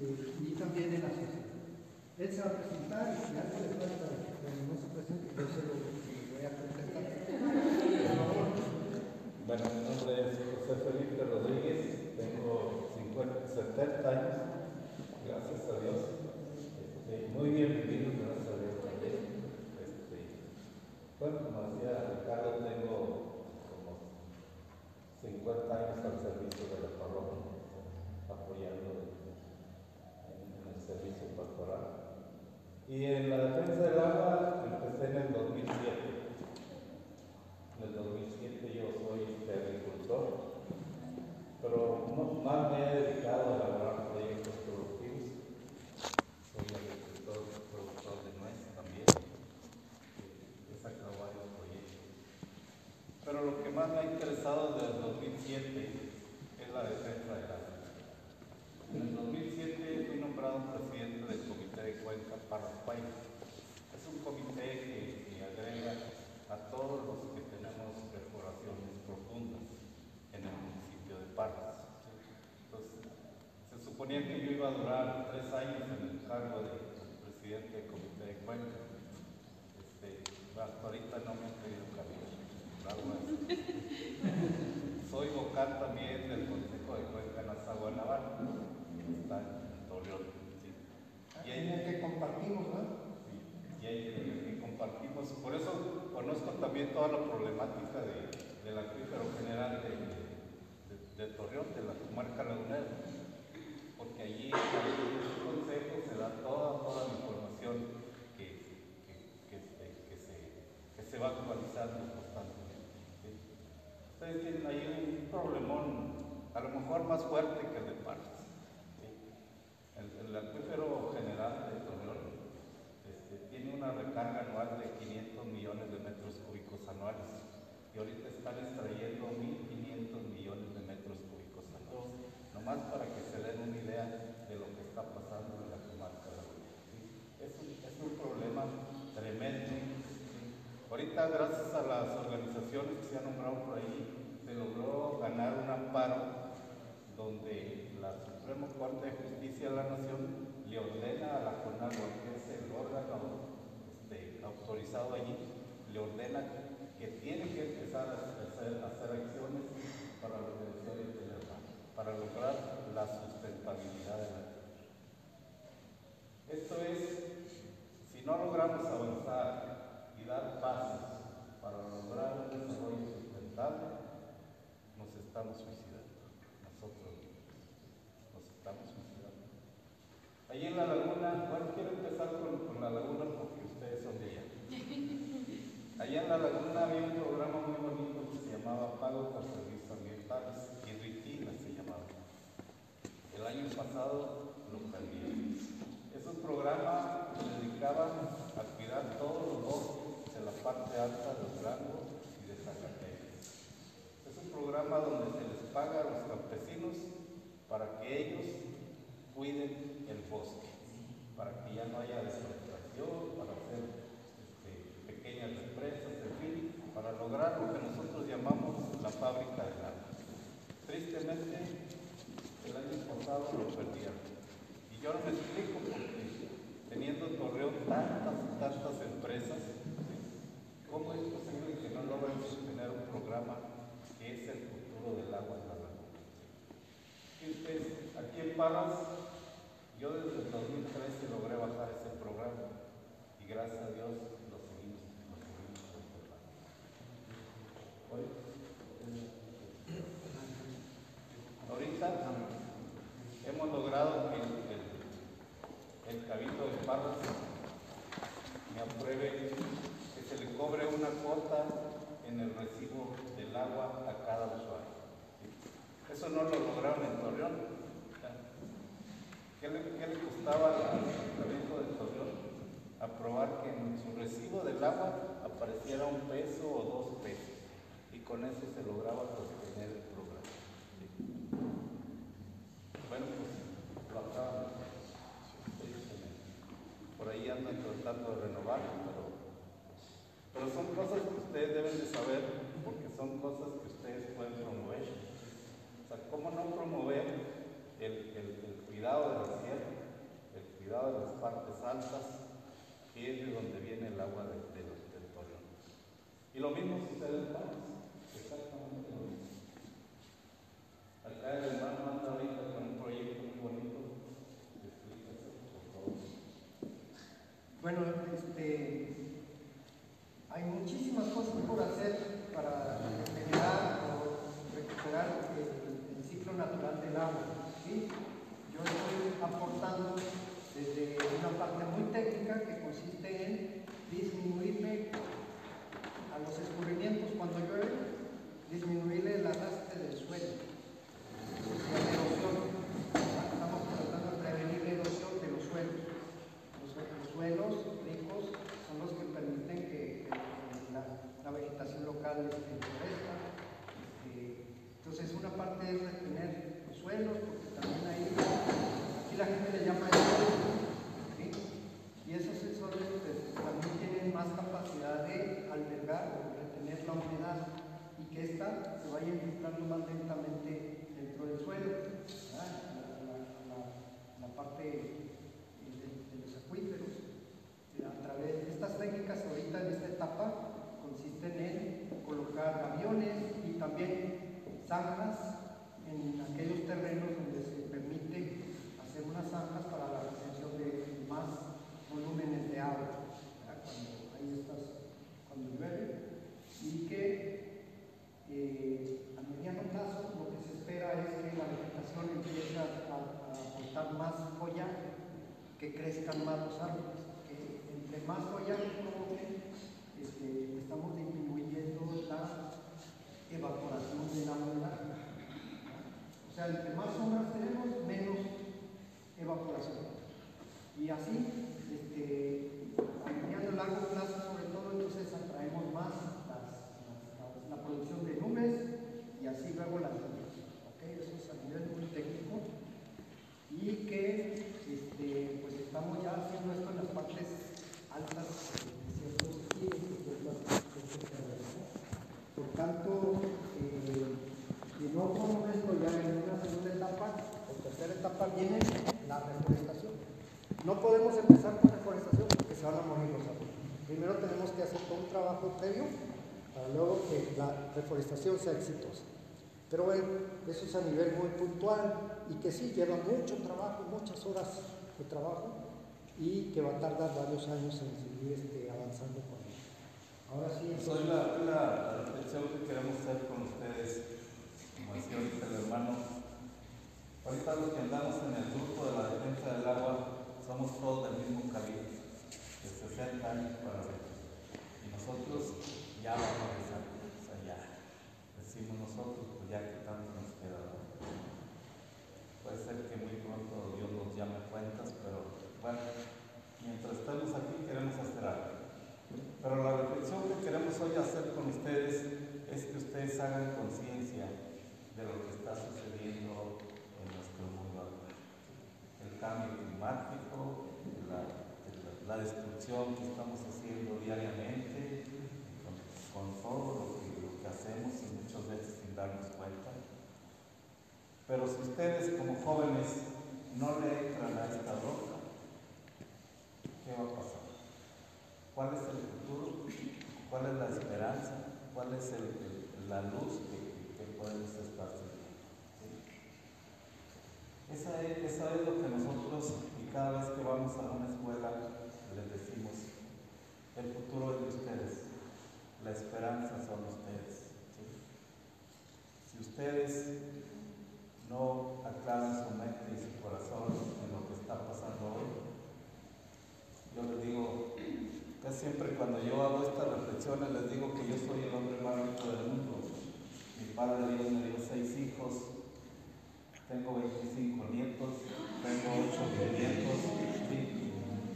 y también en la sociedad. Él se va a presentar y si algo le falta cuando no se presente, yo se lo voy a contestar. Bueno, mi nombre es José Felipe Rodríguez, tengo 50, 70 años, gracias a Dios. Este, muy bien vivido, gracias a Dios también. Este, bueno, como decía Ricardo, tengo como 50 años al servicio de la parroquia, apoyando en, en el servicio pastoral. Y en la defensa del agua empecé en el 2007. En el 2007 yo soy este, agricultor, pero no- más me he dedicado a elaborar proyectos productivos. Soy agricultor, productor de nuez también. Eh, He sacado varios proyectos. Pero lo que interesado desde el 2007 es la defensa del agua. En el 2007 fui nombrado presidente del Comité de Cuenca para el país. Es un comité que, que agrega a todos los que tenemos perforaciones profundas en el municipio de Parras. Entonces, se suponía que yo iba a durar tres años en el cargo de presidente del Comité de Cuenca. Este, hasta ahorita no me han pedido cabello. Soy vocal también del Consejo de Cuenca Nazagua Naval, que en Torreón. sí. Y ahí el que compartimos, ¿no? y ahí eh, compartimos. Por eso conozco también toda la problemática de, del acuífero general de, de, de Torreón, de la comarca lagunera, porque allí en el consejo se da toda, toda la información que, que, que, que se, que se va actualizando constantemente. ¿sí? Ustedes tienen ahí un problemón, a lo mejor más fuerte que el de Parras. El, acuífero general de Torreón este, tiene una recarga anual de 500 millones de metros cúbicos anuales y ahorita están extrayendo 1.500 millones de metros cúbicos anuales. Nomás para que se den una idea de lo que está pasando en la comarca de la es, un, es un problema tremendo. Ahorita, gracias a las organizaciones que se han nombrado por ahí, se logró ganar un amparo donde la Suprema Corte de Justicia de la Nación le ordena a la CONAGUA, que es el órgano este, autorizado allí, le ordena que tiene que empezar a hacer, acciones para el hermano, para lograr la sustentabilidad de la tierra. Esto es, si no logramos avanzar y dar pasos para lograr un desarrollo sustentable, nos estamos suicidando, nosotros mismos, nos estamos suicidando. Allí en la laguna, bueno, quiero empezar con, con la laguna porque ustedes son de allá. Allá en la laguna había un programa muy bonito que se llamaba Pago por Servicios Ambientales, y Ritina se llamaba. El año pasado lo perdí. Es un programa que se dedicaba a cuidar todos los bosques de la parte alta de Durango y de Zacatecas. Es un programa donde se les paga a los campesinos para que ellos cuiden el bosque, para que ya no haya deforestación, para hacer este, pequeñas represas, en fin, para lograr lo que nosotros llamamos la fábrica del agua. Tristemente, el año pasado lo perdieron. Y yo me explico porque teniendo en Torreón tantas y tantas empresas. ¿cómo es posible que no logren sostener un programa que es el futuro del agua en la laguna? Aquí en Parras, yo desde el 2013 logré bajar ese programa y gracias a Dios lo seguimos, lo seguimos conservando. Hoy, Ahorita hemos logrado que el, el, de Parras me apruebe que se le cobre una cuota en el recibo del agua a cada usuario. Eso no lo lograron en Torreón. ¿Qué le, qué le costaba al Ayuntamiento de Torreón aprobar que en su recibo del agua apareciera un peso o dos pesos? Y con eso se lograba sostener el programa. Bueno, pues lo acaban. Por ahí andan tratando de renovarlo, pero, pero son cosas que ustedes deben de saber porque son cosas que ustedes pueden promover. O sea, ¿cómo no promover el, el- el cuidado de las tierras? temporada de las partes altas, que es de donde viene el agua de, los del Torreón. Y lo mismo sucede en Palos, exactamente lo mismo. Acá el hermano anda ahorita con un proyecto muy bonito. Explícase, por favor. Bueno, este, hay muchísimas cosas por hacer para regenerar o recuperar el, el ciclo natural del agua. ¿sí? Aportando desde una parte muy técnica que consiste en disminuirle a los escurrimientos cuando llueve, disminuirle el arrastre del suelo, la erosión. Estamos tratando de prevenir la erosión de los suelos. Los, los suelos ricos son los que permiten que, que la, la vegetación local este, florezca. Este, entonces, una parte es retener los suelos, porque también ahí, aquí la gente le llama sensores, ¿sí? Y esos sensores pues, también tienen más capacidad de albergar o retener la humedad y que ésta se vaya infiltrando más lentamente dentro del suelo. ¿verdad? La, la- la- la parte de, de los acuíferos. A través de estas técnicas ahorita en esta etapa consisten en colocar aviones y también zanjas en aquellos terrenos donde se permite hacer unas zanjas para la retención de más volúmenes de agua, ¿verdad? cuando hay estas, cuando llueve, y que eh, a mediano plazo lo que se espera es que la vegetación empiece a, a- a aportar más follaje, que crezcan más los árboles, que entre más follaje provoquen, este, estamos disminuyendo la evaporación del agua del árbol. O sea, entre más sombras tenemos, menos evaporación. Y así, este, a mediano y largo plazo, sobre todo, entonces atraemos más las- las- las- la producción de nubes y así luego las lluvias. ¿ok? Eso es a nivel muy técnico. Y que este, pues estamos ya haciendo esto en las partes altas de ciertos estilos, de ciertos- de ciertos terrenos, ¿no? Por tanto, eh, si no como esto ya en una segunda etapa o etapa viene la reforestación. No podemos empezar con reforestación porque se van a morir los árboles. Primero tenemos que hacer todo un trabajo previo para luego que la reforestación sea exitosa. Pero bueno, eso es a nivel muy puntual y que sí lleva mucho trabajo, muchas horas de trabajo y que va a tardar varios años en seguir este, avanzando con él. Ahora sí, Pues hoy la, la, que queremos hacer con ustedes, como decía el hermano, ahorita los que andamos en el grupo de la defensa del agua somos todos del mismo calibre, de 60 años para arriba. Y nosotros ya vamos a sea, ya. Decimos nosotros, pues ya que tanto nos queda. Puede ser que muy pronto Dios nos llame cuentas, pero bueno, mientras estemos aquí queremos hacer algo. Pero la reflexión que queremos hoy hacer con ustedes es que ustedes hagan conciencia de lo que está sucediendo en nuestro mundo actual. El cambio climático, la, destrucción que estamos haciendo diariamente, con, todo lo que, hacemos y muchas veces sin darnos cuenta. Pero si ustedes como jóvenes no le entran a esta roca, ¿qué va a pasar? ¿Cuál es el futuro? ¿Cuál es la esperanza? ¿Cuál es la luz que, que podemos estar teniendo? ¿Sí? Esa es, lo que nosotros, y cada vez que vamos a una escuela, les decimos, el futuro es de ustedes, la esperanza son ustedes. Si ustedes no aclaran su mente y su corazón en lo que está pasando hoy, yo les digo, casi siempre cuando yo hago estas reflexiones les digo que yo soy el hombre más rico del mundo. Mi padre Dios me dio seis hijos, tengo 25 nietos, tengo 8 bisnietos, sí,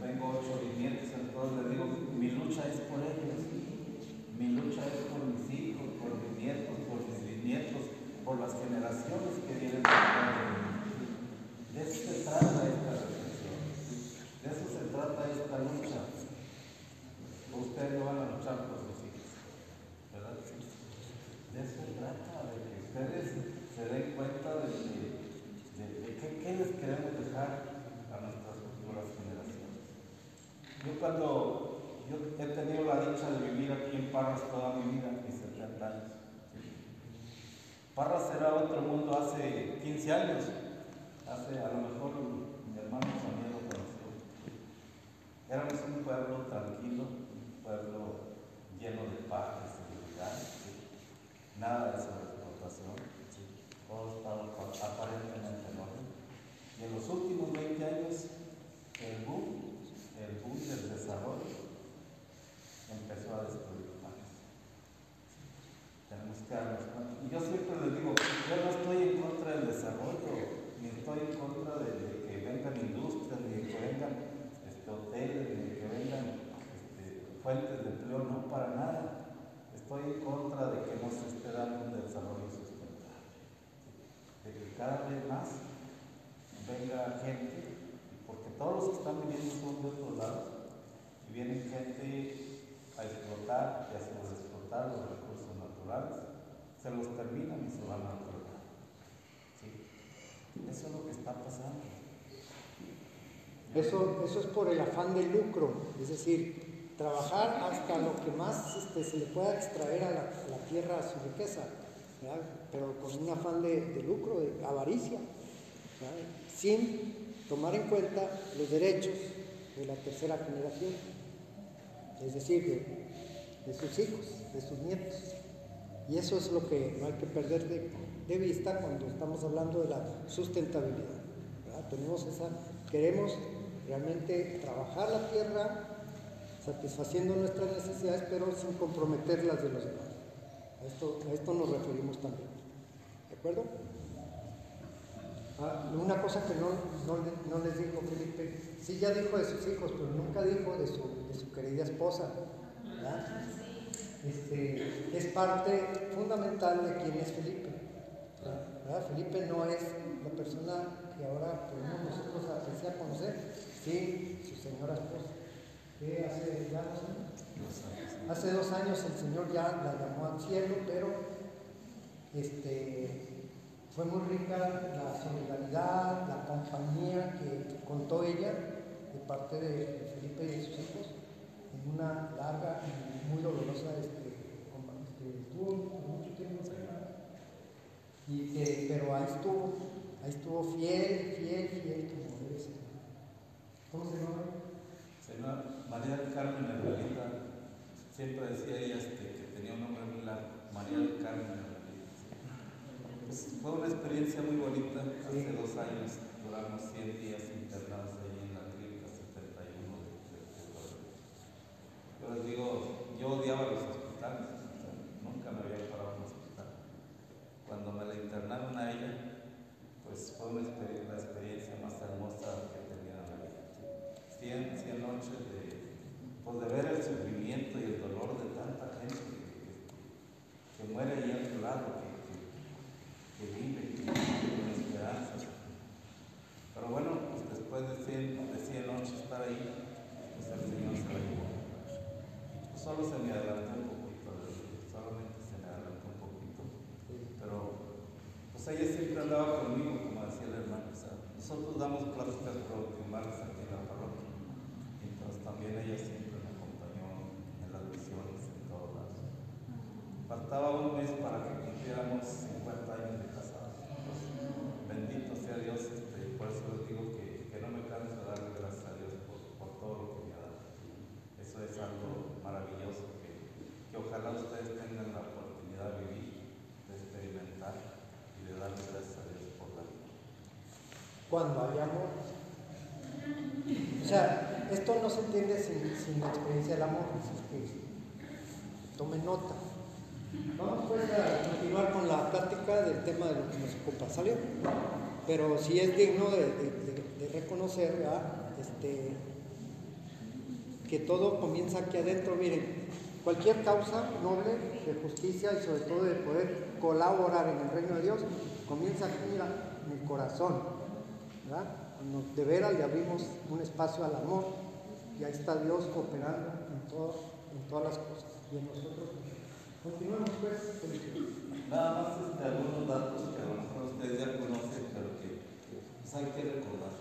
tengo 8 bisnietos, entonces les digo, mi lucha es por ellos, mi lucha es por mis hijos, por mis nietos, por mis bisnietos, por las generaciones que vienen después de mí. De eso se trata esta reflexión, de eso se trata esta lucha. Ustedes no van a luchar por sus hijos, ¿verdad? De eso se trata, de que ustedes se den cuenta de, que- de, de qué, qué les queremos dejar a nuestras futuras generaciones. Yo cuando yo he tenido la dicha de vivir aquí en Parras toda mi vida, mis 70 años. Parras era otro mundo hace 15 años. Hace, a lo mejor mi hermano también lo conoció. Éramos un pueblo tranquilo, un pueblo lleno de paz, de seguridad, nada de sobreexplotación. Todo estaba aparentemente en orden. Y en los últimos 20 años, el boom, el boom del desarrollo empezó a destruir más. Tenemos que darnos cuenta. Y yo siempre les digo, yo no estoy en contra del desarrollo, ni estoy en contra de, de que vengan industrias, ni de que vengan este, hoteles, ni de que vengan este, fuentes de empleo, no para nada. Estoy en contra de que no se esté dando un desarrollo sustentable. De que cada vez más venga gente, porque todos los que están viniendo son de otros lados, y vienen gente a explotar y a sobreexplotar los recursos naturales, se los terminan y se van a otro lado. ¿Sí? Eso es lo que pasando. Eso, eso es por el afán del lucro, es decir, trabajar hasta lo que más este, se le pueda extraer a la, a tierra su riqueza, pero con un afán de, de lucro, de avaricia, sin tomar en cuenta los derechos de la tercera generación, es decir, de, de sus hijos, de sus nietos. Y eso es lo que no hay que perder de, de vista cuando estamos hablando de la sustentabilidad. Tenemos esa, queremos realmente trabajar la tierra satisfaciendo nuestras necesidades, pero sin comprometer las de los demás. A esto, a esto nos referimos también. ¿De acuerdo? Ah, una cosa que no, no, no, les dijo Felipe, sí ya dijo de sus hijos, pero nunca dijo de su, de su querida esposa. Este, es parte fundamental de quién es Felipe. Felipe no es la persona que ahora podemos nosotros apreciar, conocer, sí, su señora esposa. Que hace ya dos años. Hace dos años el Señor ya la llamó al cielo, pero este, fue muy rica la solidaridad, la compañía que contó ella de parte de Felipe y de sus hijos en una larga y muy dolorosa este, este, estuvo mucho tiempo y que, pero ahí estuvo, ahí estuvo fiel, fiel, fiel como debe ser. ¿Cómo se llama? Se llama María del Carmen Herrerita. Siempre decía ella este, que tenía un nombre muy largo, María del Carmen Herrerita. Pues fue una experiencia muy bonita. Hace Sí. dos años duramos 100 días internados ahí en la clínica 71 de, de, de les digo, yo odiaba los hospitales, o sea, nunca me había parado en un hospital. Cuando me la internaron a ella, pues fue una exper- la experiencia más hermosa que he tenido en la vida. 100, 100 noches de, pues de ver el sufrimiento y el dolor de tanta gente que, que- que muere ahí a tu lado, que, que, que vive, que vive con esperanza. Pero bueno, pues después de 100, de 100 noches estar ahí, pues el Señor se la llevó. Pues solo se me adelantó un poquito, solamente se me adelantó un poquito. Pero pues ella siempre andaba conmigo, como decía el hermano. O sea, nosotros damos pláticas bautismales aquí en la parroquia. Entonces también ella siempre me acompañó en las misiones, en todos lados. Faltaba un mes para que cumpliéramos 50 años de casados. Pues, bendito sea Dios, este, por eso les digo que, que no me canso de darle gracias a Dios por, por todo lo que me ha dado. Eso es algo maravilloso que, que ojalá ustedes tengan la oportunidad de vivir, de experimentar y de darle gracias a Dios por la vida. Cuando hay amor. O sea, esto no se entiende sin, la experiencia del amor, así que tomen nota. Vamos pues a continuar con la plática del tema de lo que nos ocupa, ¿salió? Pero sí es digno de, reconocer este, que todo comienza aquí adentro. Miren, cualquier causa noble de justicia y sobre todo de poder colaborar en el reino de Dios comienza aquí mira, en el corazón de veras le abrimos un espacio al amor, y ahí está Dios cooperando en, todo, en todas las cosas y en nosotros. Continuamos pues. Nada más este, algunos datos que a lo mejor ustedes ya conocen, pero que pues, hay que recordar.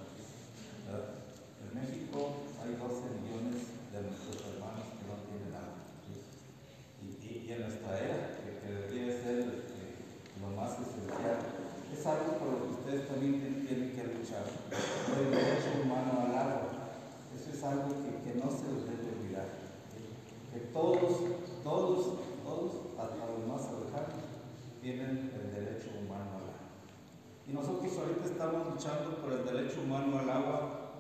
¿verdad? En México hay 12 millones de nuestros hermanos que no tienen agua. Y, en nuestra era, que, debería ser eh, lo más esencial, es algo ustedes también tienen que luchar por el derecho humano al agua. Eso es algo que, no se les debe olvidar. Que todos, todos, todos, hasta los más alejados, tienen el derecho humano al agua. Y nosotros ahorita estamos luchando por el derecho humano al agua,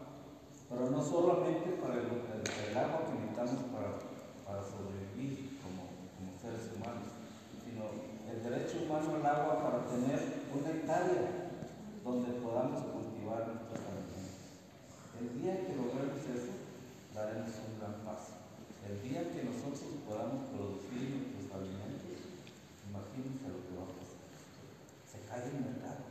pero no solamente para el, agua que necesitamos para, para sobrevivir como, como seres humanos, sino el derecho humano al agua para tener una hectárea donde podamos cultivar nuestros alimentos. El día que logremos eso, daremos un gran paso. El día que nosotros podamos producir nuestros alimentos, imagínense lo que va a pasar. Se cae el mercado.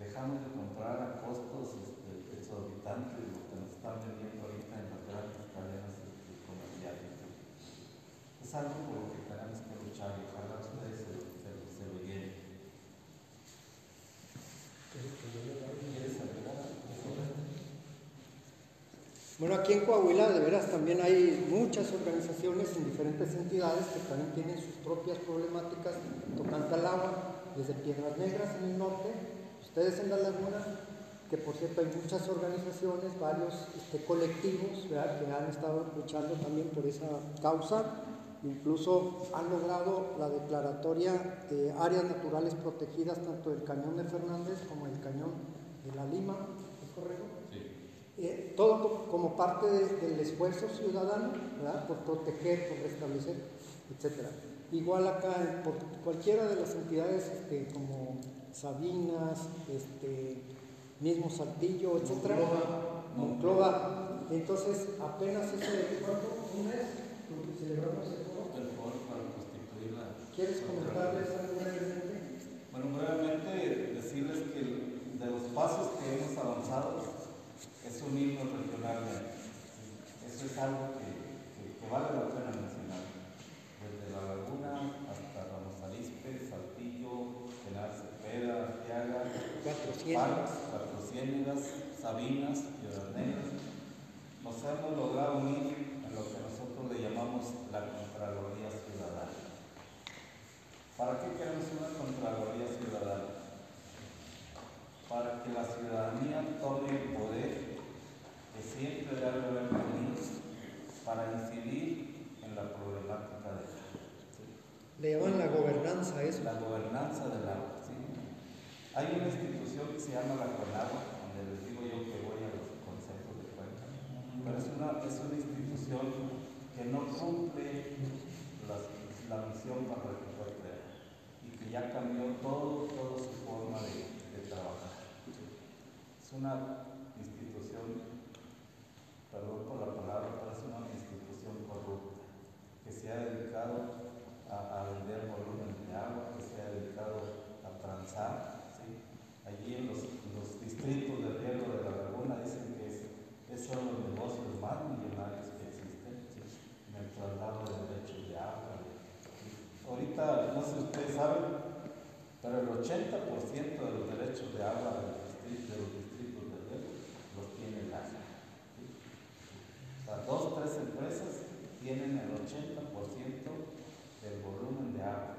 Dejamos de comprar a costos este, exorbitantes lo que nos están vendiendo ahorita en las grandes cadenas este, comerciales. Es algo por lo que tenemos que luchar y ojalá ustedes se, se, se lo lleven. Bueno, aquí en Coahuila de veras también hay muchas organizaciones en diferentes entidades que también tienen sus propias problemáticas tocante al agua, desde Piedras Negras en el norte, ustedes en la laguna, que por cierto hay muchas organizaciones, varios este, colectivos que han estado luchando también por esa causa, incluso han logrado la declaratoria de áreas naturales protegidas tanto del cañón de Fernández como el cañón de la Lima. Eh, todo como parte del esfuerzo ciudadano por proteger, por restablecer, etc. Igual acá, por cualquiera de las entidades este, como Sabinas, este, mismo Saltillo, etc. Monclova. Entonces, apenas ese, ¿cuánto? ¿Un mes? celebramos el foro. El foro para constituir la... ¿Quieres comentarles algo brevemente? Bueno, brevemente decirles que de los pasos que hemos avanzado, es unirnos regionalmente. Eso es algo que, vale la pena mencionar. Desde La Laguna hasta Ramos Arispe, Saltillo, General Cepeda, Arteaga, Cuatro Ciénegas, Sabinas, Piedras Negras, nos hemos logrado unir en lo que nosotros le llamamos la Contraloría Ciudadana. ¿Para qué queremos una Contraloría Ciudadana? Para que la ciudadanía tome el poder siempre de algo para incidir en la problemática del agua. Le llaman la gobernanza eso. La gobernanza del agua, sí. Hay una institución que se llama la CONAGUA, donde les digo yo que voy a los consejos de cuenta, pero es una, es una institución que no cumple la misión para la que fue creada y que ya cambió todo, toda su forma de, de trabajar. Es una perdón por la palabra, pero es una institución corrupta que se ha dedicado a, vender volumen de agua, que se ha dedicado a transar. Allí en los, distritos de riego de la laguna dicen que es, son los negocios más millonarios que existen en el traslado de derechos de agua. Ahorita, no sé si ustedes saben, pero el 80% de los derechos de agua de los distritos, dos o tres empresas tienen el 80% del volumen de agua.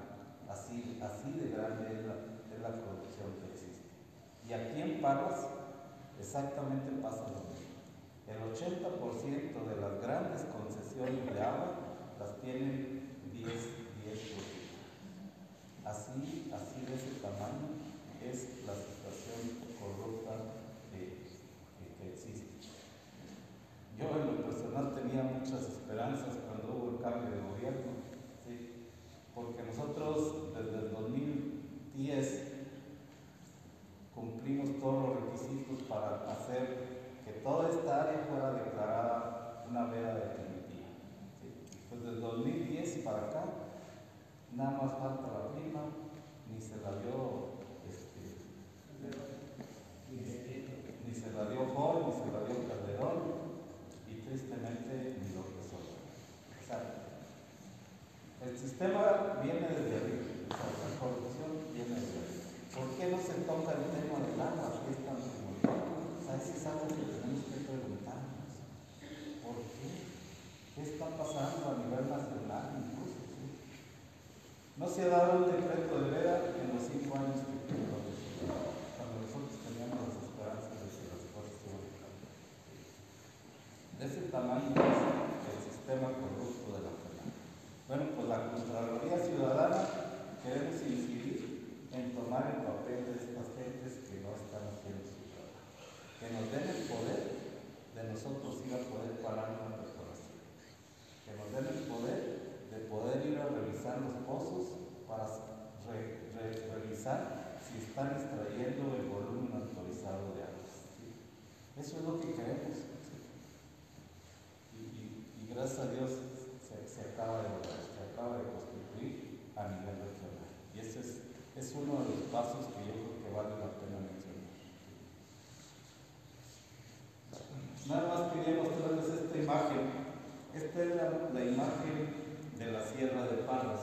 Así, así de grande es la, la producción que existe. Y aquí en Parras exactamente pasa lo mismo. El 80% de las grandes concesiones de agua las Eso es lo que queremos. Y, gracias a Dios se, acaba de se acaba de constituir a nivel regional. Y ese es, es uno de los pasos que yo creo que vale la pena mencionar. Nada más quería mostrarles esta imagen. Esta es la, imagen de la Sierra de Palos.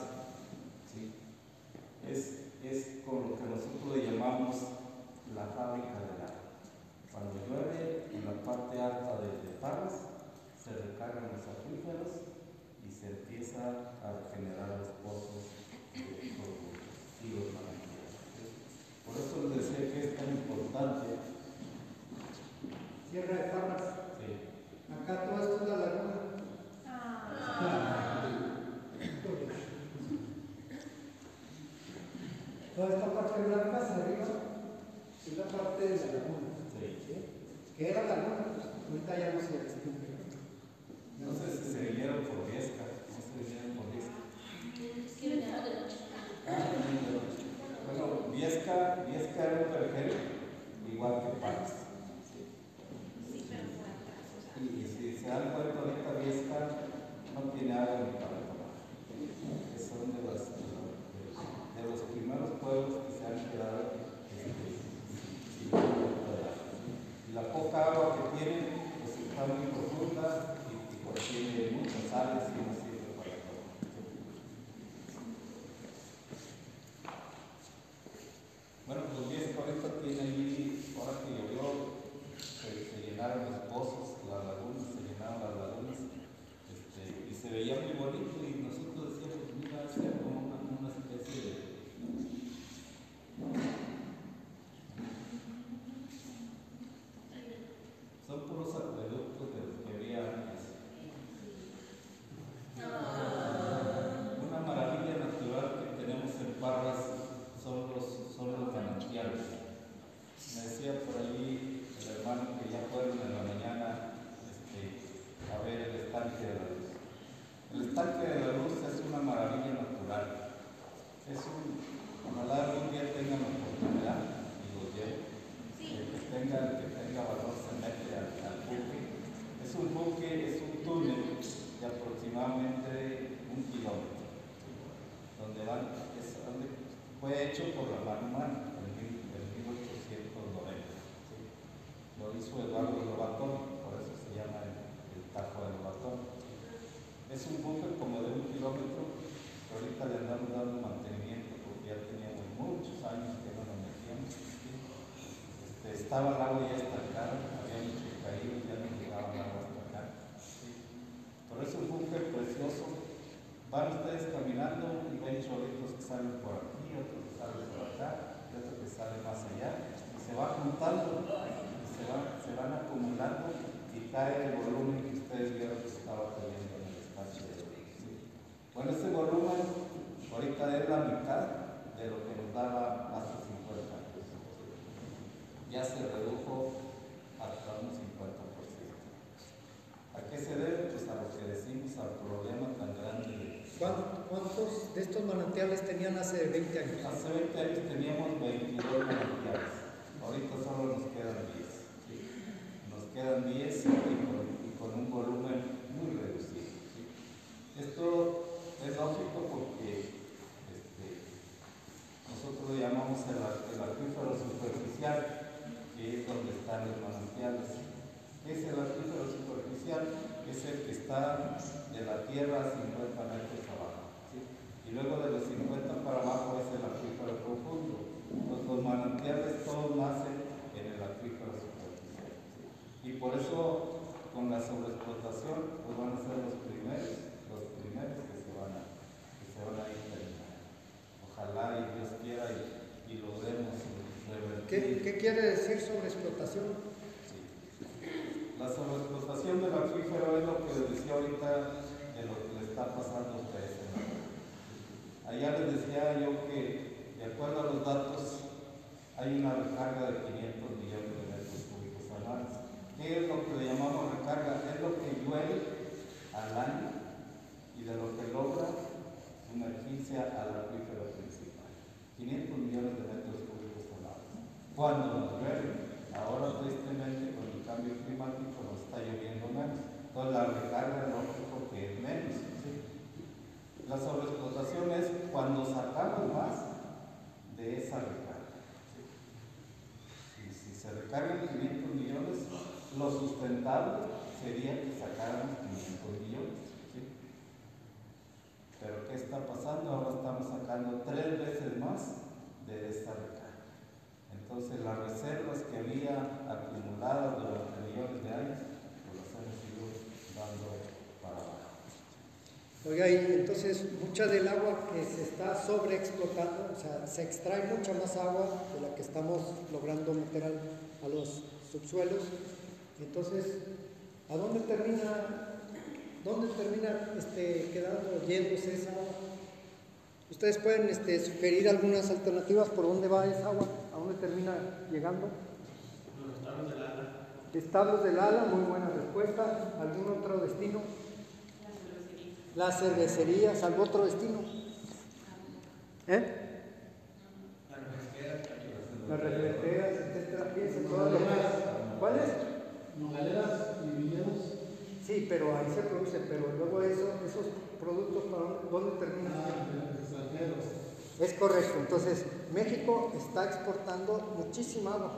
परिवार का सावन लागू है estos manantiales tenían hace 20 años? Hace 20 años teníamos 22 manantiales. Ahorita solo nos quedan 10. Nos quedan 10 ¿Qué quiere decir sobre mucha del agua que se está sobreexplotando, o sea, se extrae mucha más agua de la que estamos logrando meter al, a los subsuelos. Entonces, ¿a dónde termina, dónde termina este, quedando, yéndose esa agua? Ustedes pueden este, sugerir algunas alternativas por dónde va esa agua, a dónde termina llegando. Los establos del ala. Establos del ala, muy buena respuesta. ¿Algún otro destino? La cervecería. Las cervecerías, ¿algún otro destino? ¿Eh? Las refleteras, etcétera, piensen todas las ¿Cuáles? Nogaleras y viñedos. Sí, pero ahí se produce, pero luego eso, esos productos, ¿para dónde, terminan? Ah. Es correcto, entonces México está exportando muchísima agua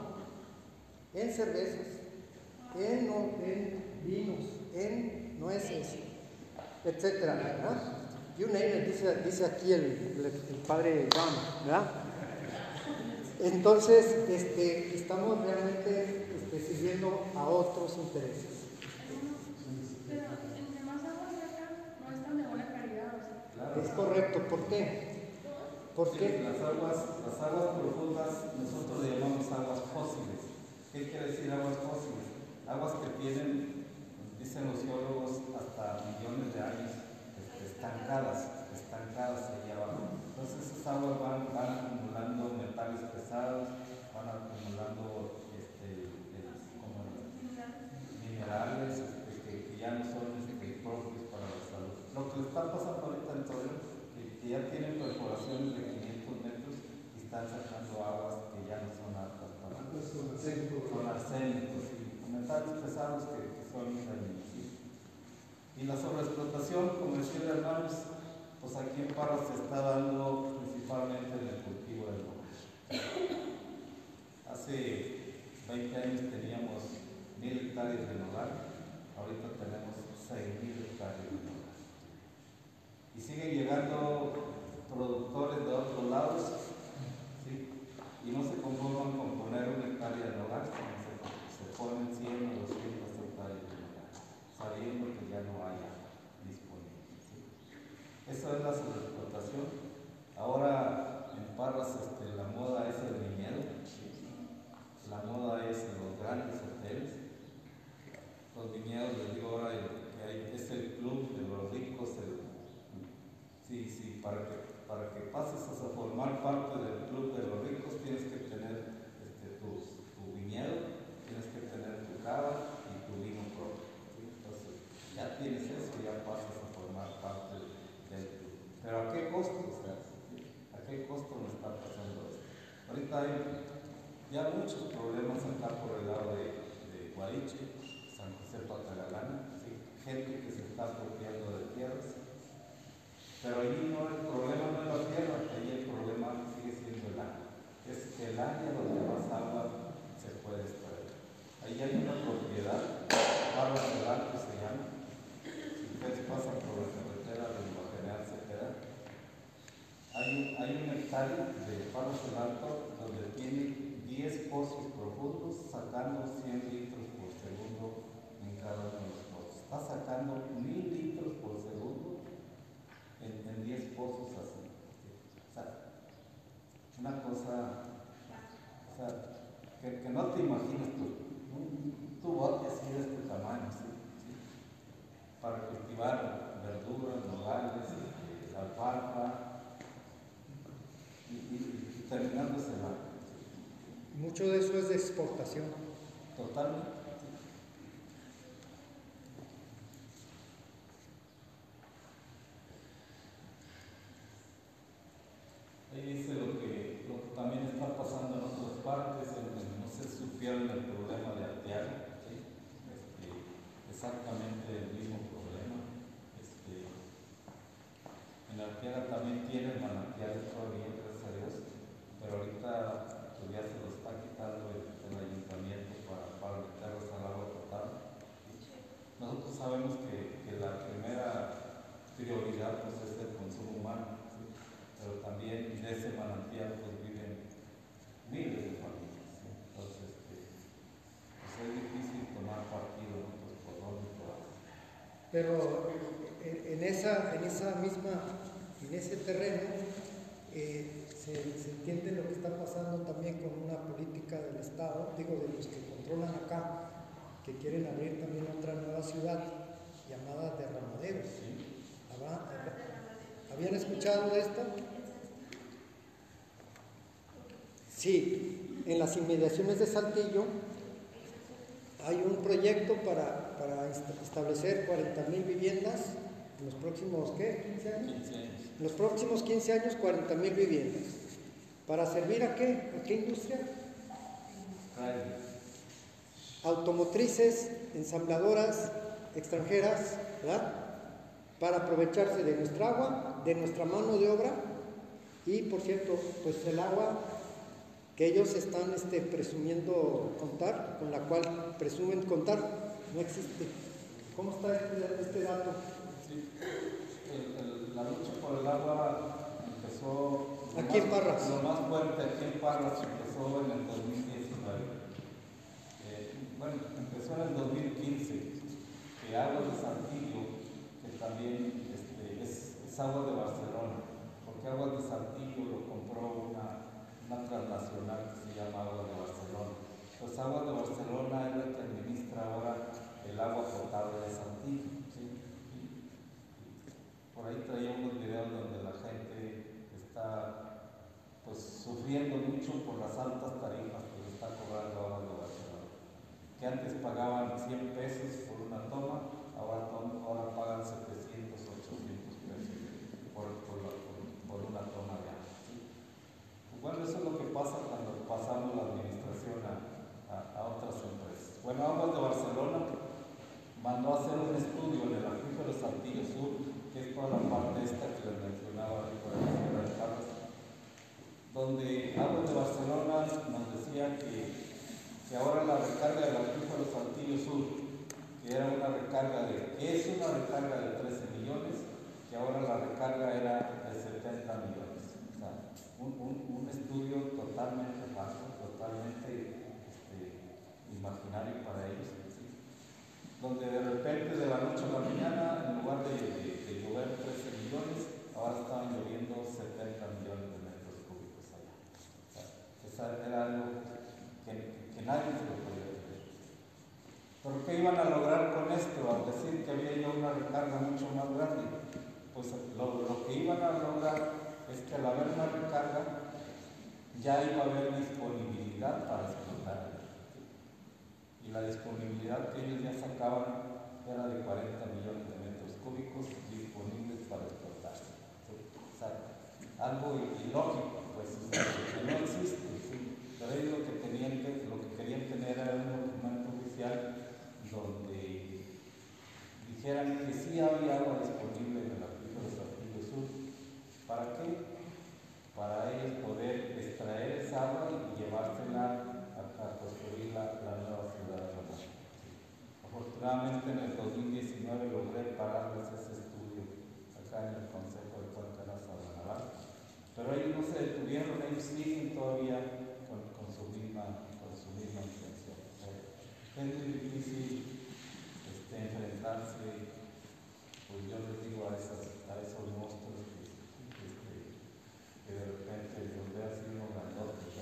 en cervezas, en, en vinos, en nueces, etcétera, ¿verdad? You name it, dice, dice aquí el, el- padre John, ¿verdad? Entonces, este, estamos realmente este, sirviendo a otros intereses. Pero entre más agua cerca, no están de buena calidad. Es correcto, ¿por qué? ¿Por qué? Las aguas, las aguas profundas nosotros le llamamos aguas fósiles. ¿Qué quiere decir aguas fósiles? Aguas que tienen, dicen los geólogos, hasta millones de años este, estancadas, estancadas allá abajo. Entonces esas aguas van, van acumulando metales pesados, van acumulando este, como minerales este, que, que ya no son este, propios para la salud. Lo que está pasando ahorita en Torreón, que, que ya tienen perforaciones de 500 metros y están sacando aguas que ya no son aptas para con arsénicos y metales pesados que, Y la sobreexplotación, como decía el hermanos, pues aquí en Parras se está dando principalmente en el cultivo del nogal. Hace 20 años teníamos mil hectáreas de nogal, ahorita tenemos 6.000 hectáreas de nogal. Y siguen llegando productores de otros lados, ¿sí? y no se conforman con poner una hectárea de nogal, sino se, se ponen 100 o 200 hectáreas de nogal, sabiendo que ya no hay agua disponible. ¿sí? Eso es la sobreexplotación. Ahora en Parras este, la moda es el viñedo, la moda es en los grandes hoteles. Los viñedos, les digo ahora, el- que hay, es el club de los ricos. el- sí, sí, para que, para que pases a formar parte del club de los ricos tienes que tener este, tu, tu viñedo, tienes que tener tu cava y tu vino propio. ¿sí? Entonces, ya tienes eso, ya pasas a formar parte del club. Pero ¿a qué costo? O sea, ¿sí? ¿A qué costo nos está pasando esto? Ahorita hay ya muchos problemas acá por el lado de, de Guariche, San José Patagalana, ¿sí? gente que se está apropiando de tierras. Pero allí no el problema no es la tierra, allí el problema sigue siendo el agua. Es el área donde más agua se puede extraer. Ahí hay una propiedad, Barra del Alto se llama. Si ustedes pasan por la carretera de Nueva General Cepeda, hay, un- hay un hectárea de Palos del Alto donde tiene 10 pozos profundos sacando 100 litros por segundo en cada uno de los pozos. Está sacando 1000 litros por segundo en, en 10 pozos así. O sea, una cosa, o sea, que, que no te imaginas tú. Un, tu bote así de este tamaño, ¿sí? ¿sí? para cultivar verduras, nogales, Mucho de eso es de exportación. Totalmente. Ahí dice lo que, lo que también está pasando en otras partes, en donde no se supieron el problema de Arteaga, ¿sí? Este, exactamente el mismo problema. Este, en Arteaga también tienen manantiales todavía, gracias a Dios, pero ahorita pues, ya se lo está quitando el, el ayuntamiento para, para meterlos al agua potable. Nosotros sabemos que, que la primera prioridad pues, es el consumo humano, ¿sí? pero también de ese manantial pues, viven miles de familias. ¿sí? Entonces, este, pues, es difícil tomar partido ¿no? pues, por dónde por dónde. Pero en, esa, en esa misma, en ese terreno, eh, se, entiende lo que está pasando también con una política del Estado, digo, de los que controlan acá, que quieren abrir también otra nueva ciudad llamada Derramaderos. ¿Habrá- habrá- ¿Habían escuchado de esto? Sí, en las inmediaciones de Saltillo hay un proyecto para, para est- establecer 40 mil viviendas en los próximos, ¿qué? 15 años. 15 años. En los próximos 15 años, 40 mil viviendas. ¿Para servir a qué? ¿A qué industria? Automotrices, ensambladoras extranjeras, ¿verdad? Para aprovecharse de nuestra agua, de nuestra mano de obra y, por cierto, pues el agua que ellos están este, presumiendo contar, con la cual presumen contar, no existe. ¿Cómo está este, este dato? Sí. El- el- la lucha por el agua empezó. Aquí en Parras. Lo más fuerte aquí en Parras empezó en el 2019. Eh, bueno, empezó en el 2015, que Aguas de Saltillo, que también este, es, es agua de Barcelona, porque Aguas de Saltillo lo compró una, una transnacional que se llama Aguas de Barcelona. Pues Aguas de Barcelona es la que administra ahora el agua potable de Saltillo. ¿sí? Por ahí traía unos videos donde la gente está pues sufriendo mucho por las altas tarifas que está cobrando ahora de Barcelona. Que antes pagaban 100 pesos por una toma, ahora, ahora pagan 700, 800 pesos por, por, la- por- por una toma de agua. ¿sí? Pues bueno, eso es lo que pasa cuando pasamos la administración a, a- otras empresas. Bueno, Aguas de Barcelona mandó a hacer un estudio en el acuífero Saltillo Sur, que es toda la parte esta que les mencionaba de la Carlos, donde Aguas de Barcelona nos decía que, que ahora la recarga del acuífero Saltillo Sur, que era una recarga de, que es una recarga de 13 millones, que ahora la recarga era de 70 millones. Un, un- un estudio totalmente falso, totalmente este, imaginario para ellos. donde de la noche a la mañana, en lugar de, de- de llover 13 millones, ahora estaban lloviendo 70 millones de metros cúbicos allá. O sea, esa era algo que, que nadie se lo podía creer. ¿Pero qué iban a lograr con esto? Al decir que había ya una recarga mucho más grande. Pues lo, lo que iban a lograr es que al haber una recarga, ya iba a haber disponibilidad para explotar. Y la disponibilidad que ellos ya sacaban era de 40 millones de metros cúbicos disponibles para explotar. O sea, algo ilógico, pues, que no existe. Pero lo que, tenían lo que querían tener era un documento oficial donde dijeran que sí había agua disponible en el acuífero de Sur. ¿Para qué? Para ellos poder extraer esa agua y llevársela a, a construir la, la nueva ciudad de Roma. Afortunadamente en el 2019 logré pararles ese estudio acá en el Consejo de Cuenca Naval, pero ellos no se detuvieron, ellos siguen todavía con, su, misma, intención. Sea, es muy difícil este, enfrentarse, pues yo les digo a, esos monstruos que, este, de repente los ve así unos grandotes,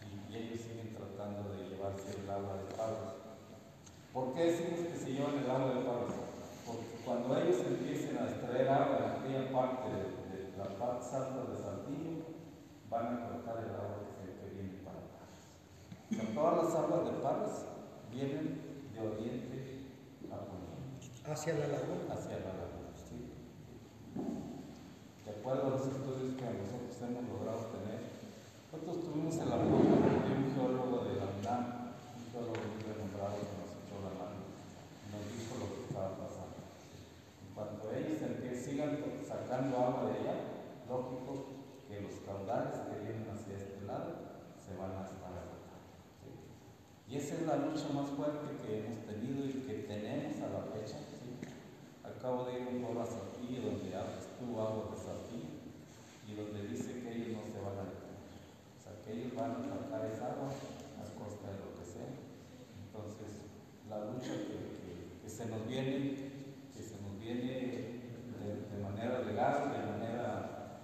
y, y ellos siguen tratando de llevarse el agua de Pablos. ¿Por qué decimos que se llevan el agua de Pablos? Porque cuando ellos empiecen a extraer agua en aquella parte de, de las partes altas de Saltillo, van a cortar el agua que, que viene para Pablos. O sea, todas las aguas de Parras vienen de oriente a poniente, Hacia la laguna. hacia la laguna. ¿sí? De acuerdo a los estudios que nosotros hemos logrado tener, nosotros tuvimos el apoyo de un geólogo de la UNAM, un geólogo muy renombrado que nos echó la mano, y nos dijo lo que estaba pasando. En cuanto ellos empiecen, sigan sacando agua de ella, lógico que los caudales que vienen hacia este lado se van a estar agotando. Y esa es la lucha más fuerte que hemos tenido y que tenemos a la fecha. Acabo de ir un pueblo a Saltillo donde estuvo agua de Saltillo y donde dice que ellos no se van a detener. O sea, que ellos van a sacar esa agua a costa de lo que sea. Entonces, la lucha que se nos viene, que se nos viene de, de manera legal, de manera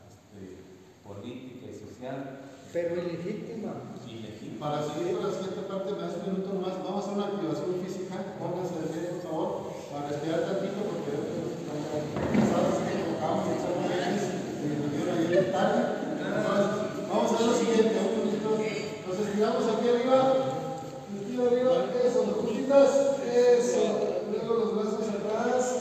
este, política y social, Pero ilegítima. ilegítima. Para seguir con la siguiente parte, me das un minuto más. Vamos a hacer una activación física. Pónganse de pie, por favor, para respirar tantito, porque veo que nos están cansados, que ayer en tarde. Entonces, vamos a hacer lo siguiente, un minutito. Nos estiramos aquí arriba. Estiro arriba, eso, los puntitas, eso. Luego los brazos atrás,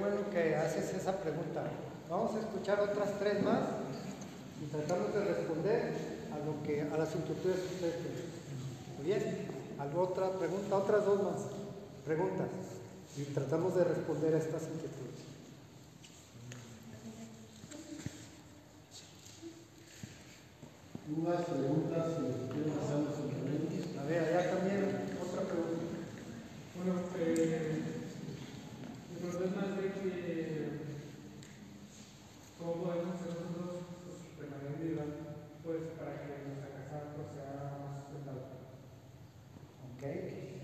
bueno que haces esa pregunta. Vamos a escuchar otras tres más y tratamos de responder a lo que a las inquietudes que ustedes tienen. Muy bien, ¿alguna otra pregunta? Otras dos más preguntas y tratamos de responder a estas inquietudes. Dudas, preguntas, si quieren pasar los complementos. A ver, allá también otra pregunta. Bueno, eh, el problema es de que cómo podemos hacer nosotros pues, de manera individual, pues para que nuestra casa pues, sea más sustentable. Ok,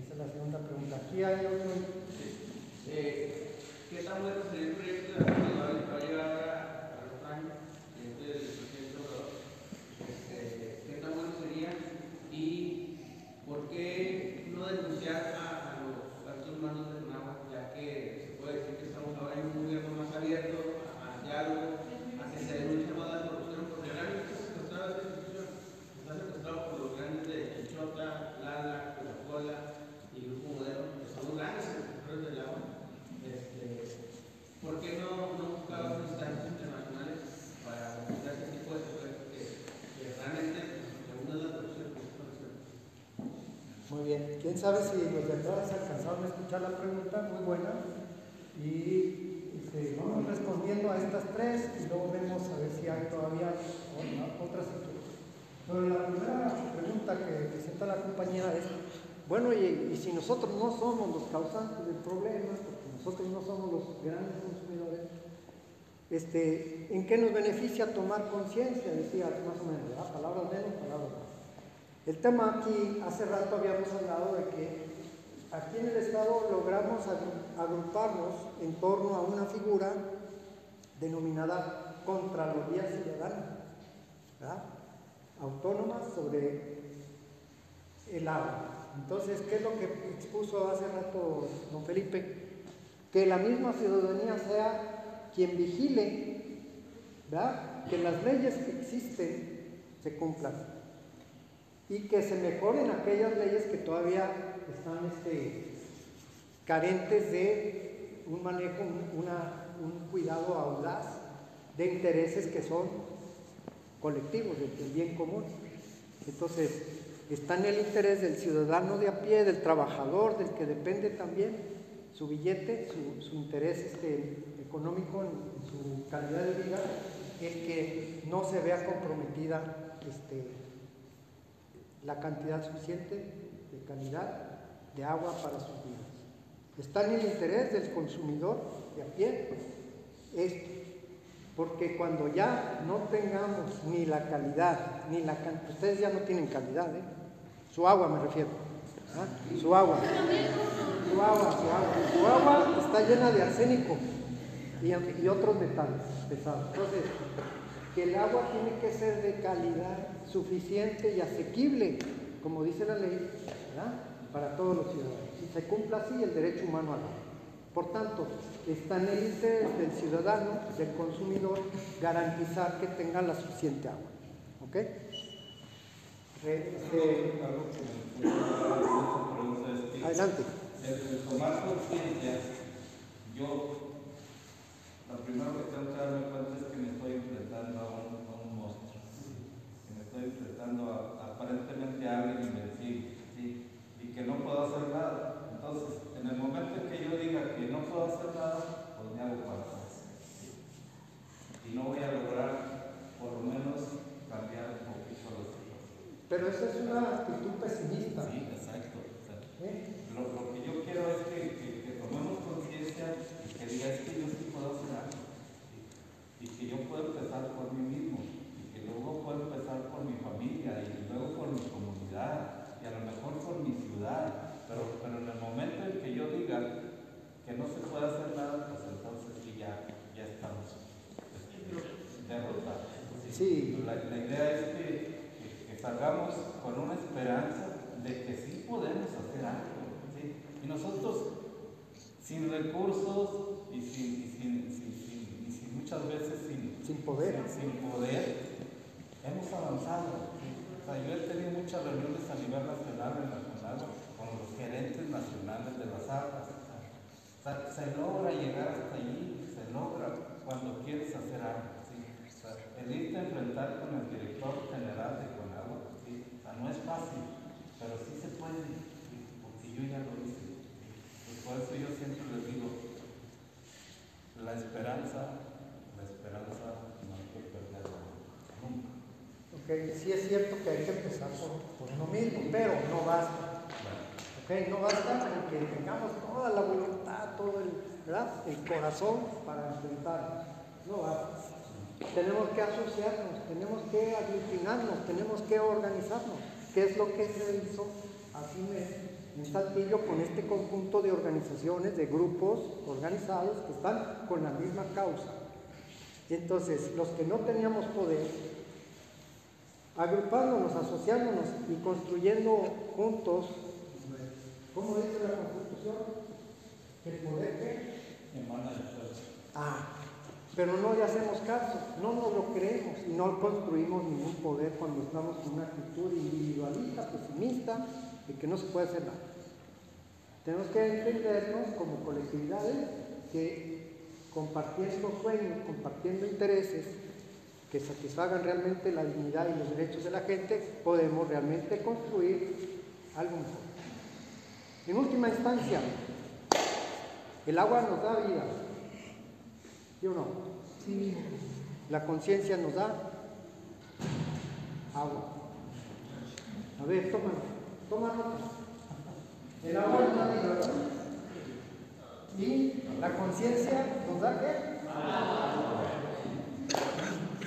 esa es la segunda pregunta. Aquí hay otro. Eh, ¿Qué tan bueno sería el proyecto de la ciudad que va a llegar ahora a los años? Este del presidente Obrador. Este, ¿Qué tan bueno sería? ¿Y por qué no denunciar a, a los altos mandos de Conagua, ya que se puede decir que estamos ahora en un gobierno más abierto a- al diálogo, a que se denuncie más la corrupción? Porque realmente está secuestrada esa institución. Está secuestrado por los grandes de Chinchota, Lala, Coca-Cola y Grupo Modelo, que son los grandes sectores del agua. Este, ¿Por qué no, no buscar otras instancias internacionales para denunciar ese tipo de sectores que, que realmente pues, una de las corrupción que se conoce? Muy bien. ¿Quién sabe si los de atrás alcanzaron a escuchar la pregunta? Muy buena. Y vamos respondiendo a estas tres y luego vemos a ver si hay todavía otra- otras. Pero la primera pregunta que presenta la compañera es, bueno, y, y si nosotros no somos los causantes del problema, porque nosotros no somos los grandes consumidores, este, ¿en qué nos beneficia tomar conciencia? Decía más o menos, ¿verdad? Palabras menos, palabras más. El tema aquí, hace rato habíamos hablado de que aquí en el Estado logramos agru- agruparnos en torno a una figura denominada Contraloría Ciudadana, ¿verdad? autónoma sobre el agua. Entonces, ¿qué es lo que expuso hace rato don Felipe? Que la misma ciudadanía sea quien vigile, ¿verdad? Que las leyes que existen se cumplan y que se mejoren aquellas leyes que todavía están este, carentes de un manejo, un, cuidado audaz de intereses que son colectivos, del, bien común. Entonces, está en el interés del ciudadano de a pie, del trabajador, del que depende también su billete, su, interés este, económico en su calidad de vida, el que no se vea comprometida este, la cantidad suficiente de calidad de agua para sus vidas. Está en el interés del consumidor de a pie esto, porque cuando ya no tengamos ni la calidad, ni la cantidad, ustedes ya no tienen calidad, ¿eh? su agua me refiero, ¿ah? su agua, su agua, su agua, su agua está llena de arsénico y, y otros metales pesados. Entonces, que el agua tiene que ser de calidad suficiente y asequible, como dice la ley, ¿verdad? para todos los ciudadanos. Y se cumpla así el derecho humano al agua. Por tanto, está en el interés del ciudadano, del consumidor, garantizar que tengan la suficiente agua. ¿Ok? Que adelante. el, el tomar conciencia, yo, lo primero que tengo que darme cuenta es que me estoy enfrentando a un, a un monstruo, que me estoy enfrentando a, aparentemente a alguien invencible, ¿sí? y que no puedo hacer nada. Entonces, en el momento en que yo diga que no puedo hacer nada, pues me hago para. Y no voy a lograr, por lo menos, cambiar un poquito la situación. Pero esa es una actitud pesimista. Sí, exacto. exacto. ¿eh? Lo, lo que yo quiero es que, que, que tomemos conciencia y que diga es que yo sí puedo hacer algo. Y que yo puedo empezar por mí mismo. Luego puedo empezar por mi familia y luego por mi comunidad y a lo mejor por mi ciudad. Pero, pero en el momento en que yo diga que no se puede hacer nada, pues entonces sí ya, ya estamos este, derrotados. Sí. La, la idea es que, que, que salgamos con una esperanza de que sí podemos hacer algo. ¿sí? Y nosotros, sin recursos y sin, y sin, sin- sin- y sin muchas veces sin, Sin poder. sin poder, hemos avanzado. yo he tenido muchas reuniones a nivel nacional Conagua con los gerentes nacionales de las aguas. O sea, se logra llegar hasta allí, se logra cuando quieres hacer algo. ¿sí? El irte a enfrentar con el director general de Conagua, ¿sí? no es fácil, pero sí se puede, porque yo ya lo hice. por eso yo siempre les digo, la esperanza, la esperanza no hay que perderla nunca. Ok, Sí es cierto que hay que empezar por, por uno mismo, pero no basta. Ok, no basta con que tengamos toda la voluntad, todo el, corazón para enfrentarnos. No basta. Tenemos que asociarnos, tenemos que aglutinarnos, tenemos que organizarnos. ¿Qué es lo que se hizo así en Saltillo con este conjunto de organizaciones, de grupos organizados que están con la misma causa? Entonces, los que no teníamos poder, agrupándonos, asociándonos y construyendo juntos, ¿cómo dice la Constitución? El poder que Emana de fuerza. Ah, pero no le hacemos caso, no nos lo creemos y no construimos ningún poder cuando estamos con una actitud individualista, pesimista, de que no se puede hacer nada. Tenemos que entendernos como colectividades que compartiendo sueños, compartiendo intereses que satisfagan realmente la dignidad y los derechos de la gente, podemos realmente construir algo mejor. En última instancia, el agua nos da vida, ¿Sí o no? Sí. La conciencia nos da agua. A ver, toma, toma nota. El agua nos da vida. Y la conciencia nos da qué?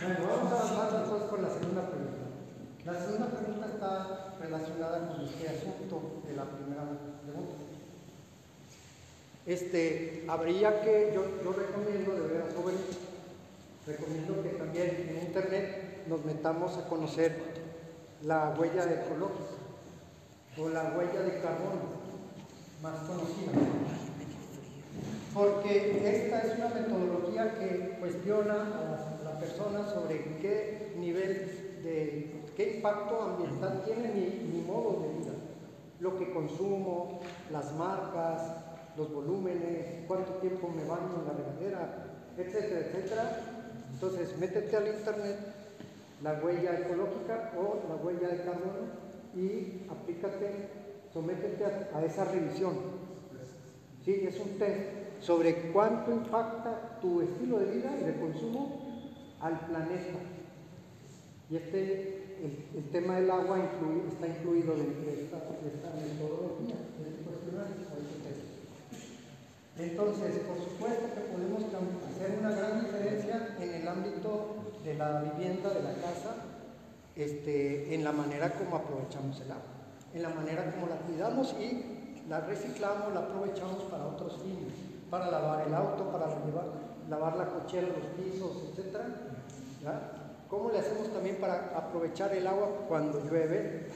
Bueno, vamos a avanzar después con la segunda pregunta. La segunda pregunta está relacionada con este asunto de la primera pregunta. Este, habría que, yo, recomiendo de veras jóvenes, recomiendo que también en internet nos metamos a conocer la huella ecológica o la huella de carbono más conocida. Porque esta es una metodología que cuestiona a la persona sobre qué nivel de, qué impacto ambiental tiene mi, mi modo de vida, lo que consumo, las marcas, los volúmenes, cuánto tiempo me baño en la regadera, etcétera, etcétera. Entonces, métete al internet la huella ecológica o la huella de carbono y aplícate, sométete a, a esa revisión. Sí, es un test sobre cuánto impacta tu estilo de vida y de consumo al planeta. Y este, el, tema del agua está incluido dentro de esta, de esta metodología, este. Entonces, por supuesto que podemos hacer una gran diferencia en el ámbito de la vivienda, de la casa, este, en la manera como aprovechamos el agua, en la manera como la cuidamos y la reciclamos, la aprovechamos para otros fines, para lavar el auto, para lavar la cochera, los pisos, etc. ¿Cómo le hacemos también para aprovechar el agua cuando llueve?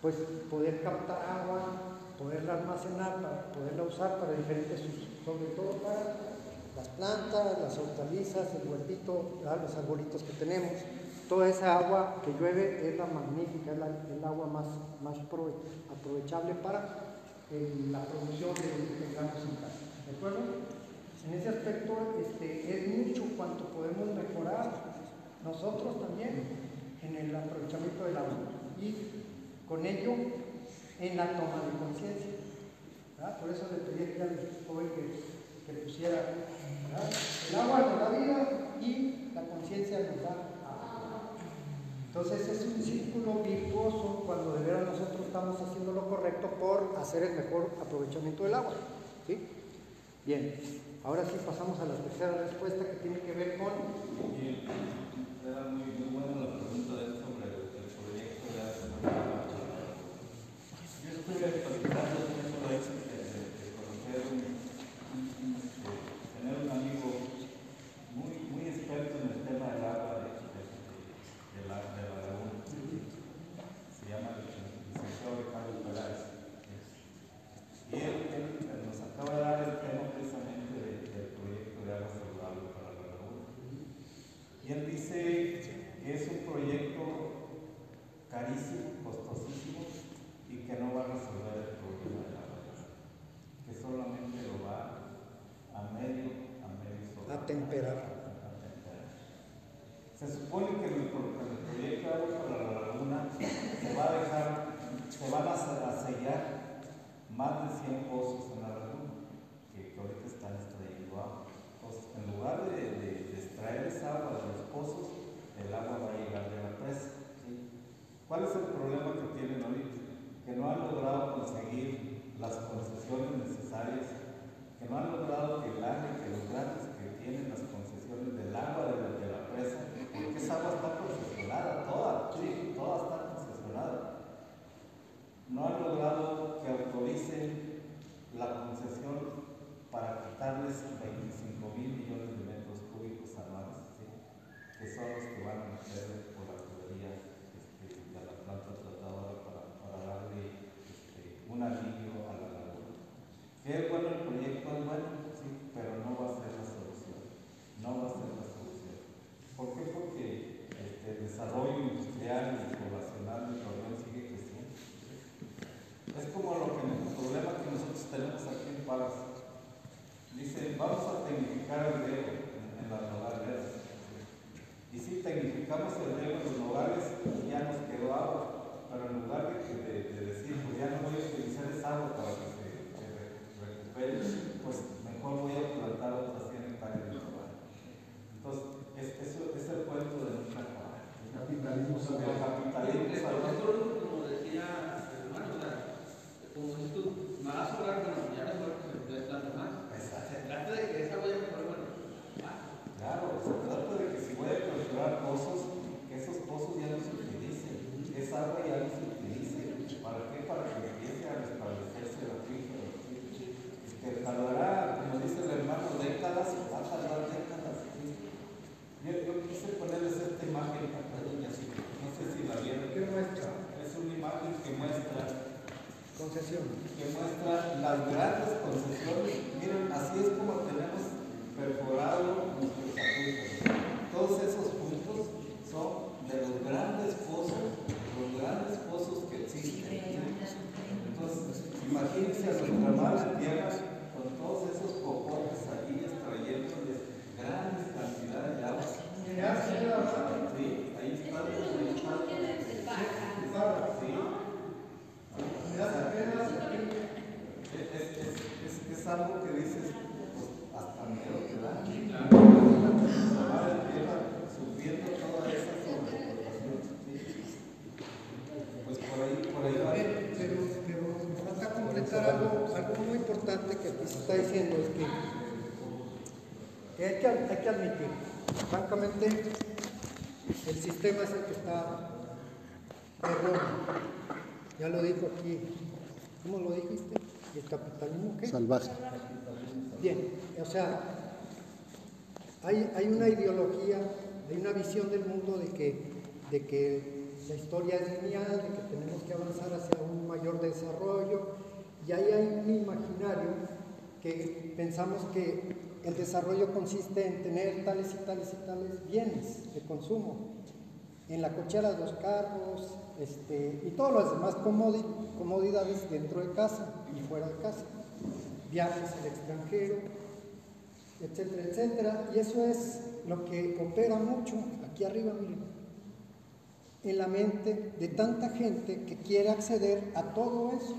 Pues poder captar agua, poderla almacenar, para poderla usar para diferentes usos, sobre todo para las plantas, las hortalizas, el huertito, ah, los arbolitos que tenemos. Toda esa agua que llueve es la magnífica, es el agua más, más aprovechable para eh, la producción de lo que tengamos en casa. ¿De acuerdo? En ese aspecto este, es mucho cuanto podemos mejorar nosotros también en el aprovechamiento del agua y con ello en la toma de conciencia. Por eso le pedí aquí al joven que, le pusiera, el agua nos da vida y la conciencia nos da agua. Entonces es un círculo virtuoso cuando de veras nosotros estamos haciendo lo correcto por hacer el mejor aprovechamiento del agua. ¿sí? Bien, ahora sí pasamos a la tercera respuesta que tiene que ver con era muy, muy buena la pregunta de él sobre el proyecto de hace Yo estuve ¿Cuál es el problema que tienen ahorita? Que no han logrado conseguir las concesiones necesarias, que no han logrado que el área, que los grandes que tienen las concesiones del agua de la, presa, porque esa agua está concesionada, toda, sí, toda está concesionada. No han logrado que autoricen la concesión para quitarles 25 mil millones de metros cúbicos anuales, ¿sí? que son los que van a meter salvaje. Bien, o sea, hay, hay, una ideología, hay una visión del mundo de que, de que la historia es lineal, de que tenemos que avanzar hacia un mayor desarrollo, y ahí hay un imaginario que pensamos que el desarrollo consiste en tener tales y tales y tales bienes de consumo, en la cochera dos carros, este, y todas las demás comodidades dentro de casa y fuera de casa viajes al extranjero, etcétera, etcétera. Y eso es lo que opera mucho aquí arriba, miren, en la mente de tanta gente que quiere acceder a todo eso.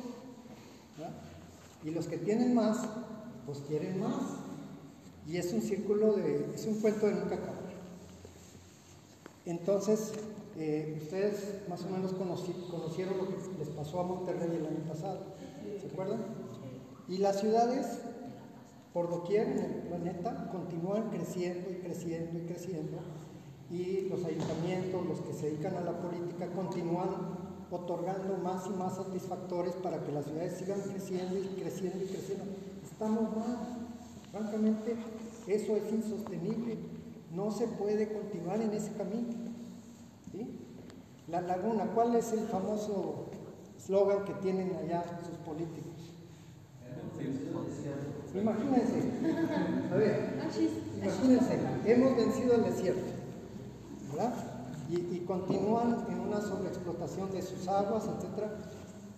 Y los que tienen más, pues quieren más. Y es un círculo de, es un cuento de nunca acabar. Entonces, eh, ustedes más o menos conoci- conocieron lo que les pasó a Monterrey el año pasado, ¿se acuerdan? Y las ciudades, por doquier en el planeta, continúan creciendo y creciendo y creciendo. Y los ayuntamientos, los que se dedican a la política, continúan otorgando más y más satisfactores para que las ciudades sigan creciendo y creciendo y creciendo. Estamos mal. Francamente, eso es insostenible. No se puede continuar en ese camino. La laguna, ¿cuál es el famoso eslogan que tienen allá sus políticos? Imagínense, a ver, imagínense, hemos vencido el desierto, ¿verdad? Y, y continúan en una sobreexplotación de sus aguas, etcétera,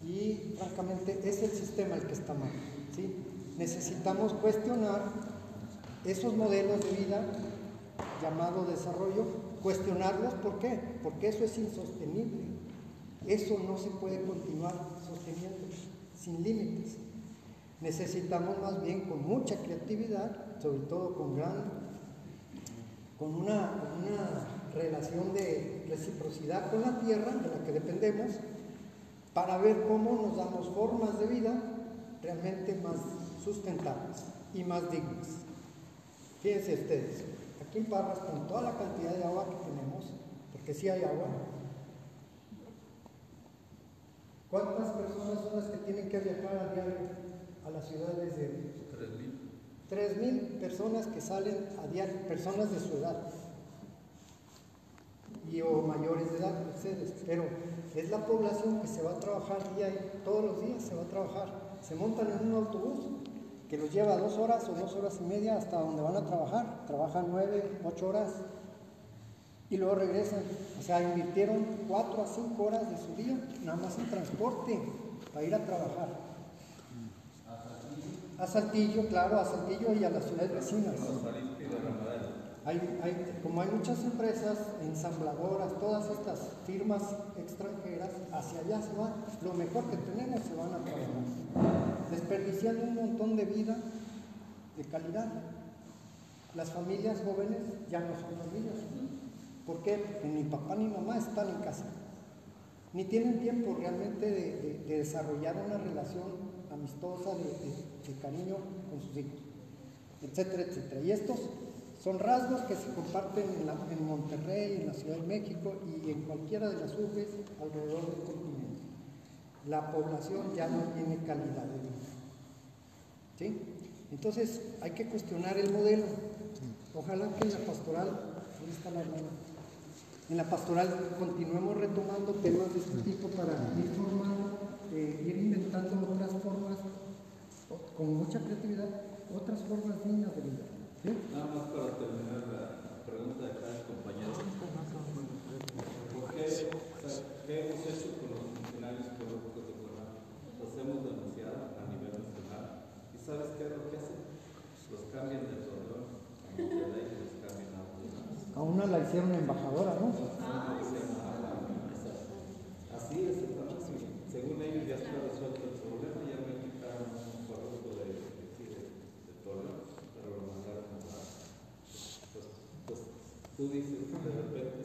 y francamente es el sistema el que está mal, ¿sí? Necesitamos cuestionar esos modelos de vida llamado desarrollo, cuestionarlos, ¿por qué? Porque eso es insostenible. Eso no se puede continuar sosteniendo sin límites. Necesitamos más bien con mucha creatividad, sobre todo con gran, con una, una relación de reciprocidad con la tierra de la que dependemos, para ver cómo nos damos formas de vida realmente más sustentables y más dignas. Fíjense ustedes, aquí en Parras, con toda la cantidad de agua que tenemos, porque sí hay agua, ¿cuántas personas son las que tienen que viajar a diario a las ciudades de... 3.000. 3.000 personas que salen a diario, personas de su edad, y o mayores de edad, ustedes, pero es la población que se va a trabajar día y todos los días se va a trabajar. Se montan en un autobús que los lleva dos horas o dos horas y media hasta donde van a trabajar. Trabajan nueve, ocho horas y luego regresan. O sea, invirtieron cuatro a cinco horas de su día nada más en transporte para ir a trabajar. A Saltillo, claro, a Saltillo y a las ciudades vecinas. Como hay muchas empresas, ensambladoras, todas estas firmas extranjeras, hacia allá se van, lo mejor que tenemos se van a trabajar, desperdiciando un montón de vida de calidad. Las familias jóvenes ya no son familias. Porque ni papá ni mamá están en casa, ni tienen tiempo realmente de desarrollar una relación amistosa, de, cariño con sus hijos, etcétera, etcétera. Y estos son rasgos que se comparten en, Monterrey, en la Ciudad de México y en cualquiera de las urbes alrededor del continente. La población ya no tiene calidad de vida. ¿Sí? Entonces hay que cuestionar el modelo. Ojalá que en la pastoral, ¿dónde está la hermana? En la pastoral continuemos retomando temas de este tipo para ir eh, ir inventando otras formas, con mucha creatividad, otras formas dignas de vida. ¿sí? Nada más para terminar la pregunta de cada compañero. ¿Por qué, o sea, ¿Qué hemos hecho con los funcionarios públicos de Torreón? Los hemos denunciado a nivel nacional. ¿Y sabes qué es lo que hacen? Los cambian de Torreón a Monterrey y los cambian a otros lados. A una la hicieron embajadora, ¿no? Así es, ellos ya resuelto el problema, ya me quitaron un corrupto de, de, de, pero lo mandaron a. Pues, pues repente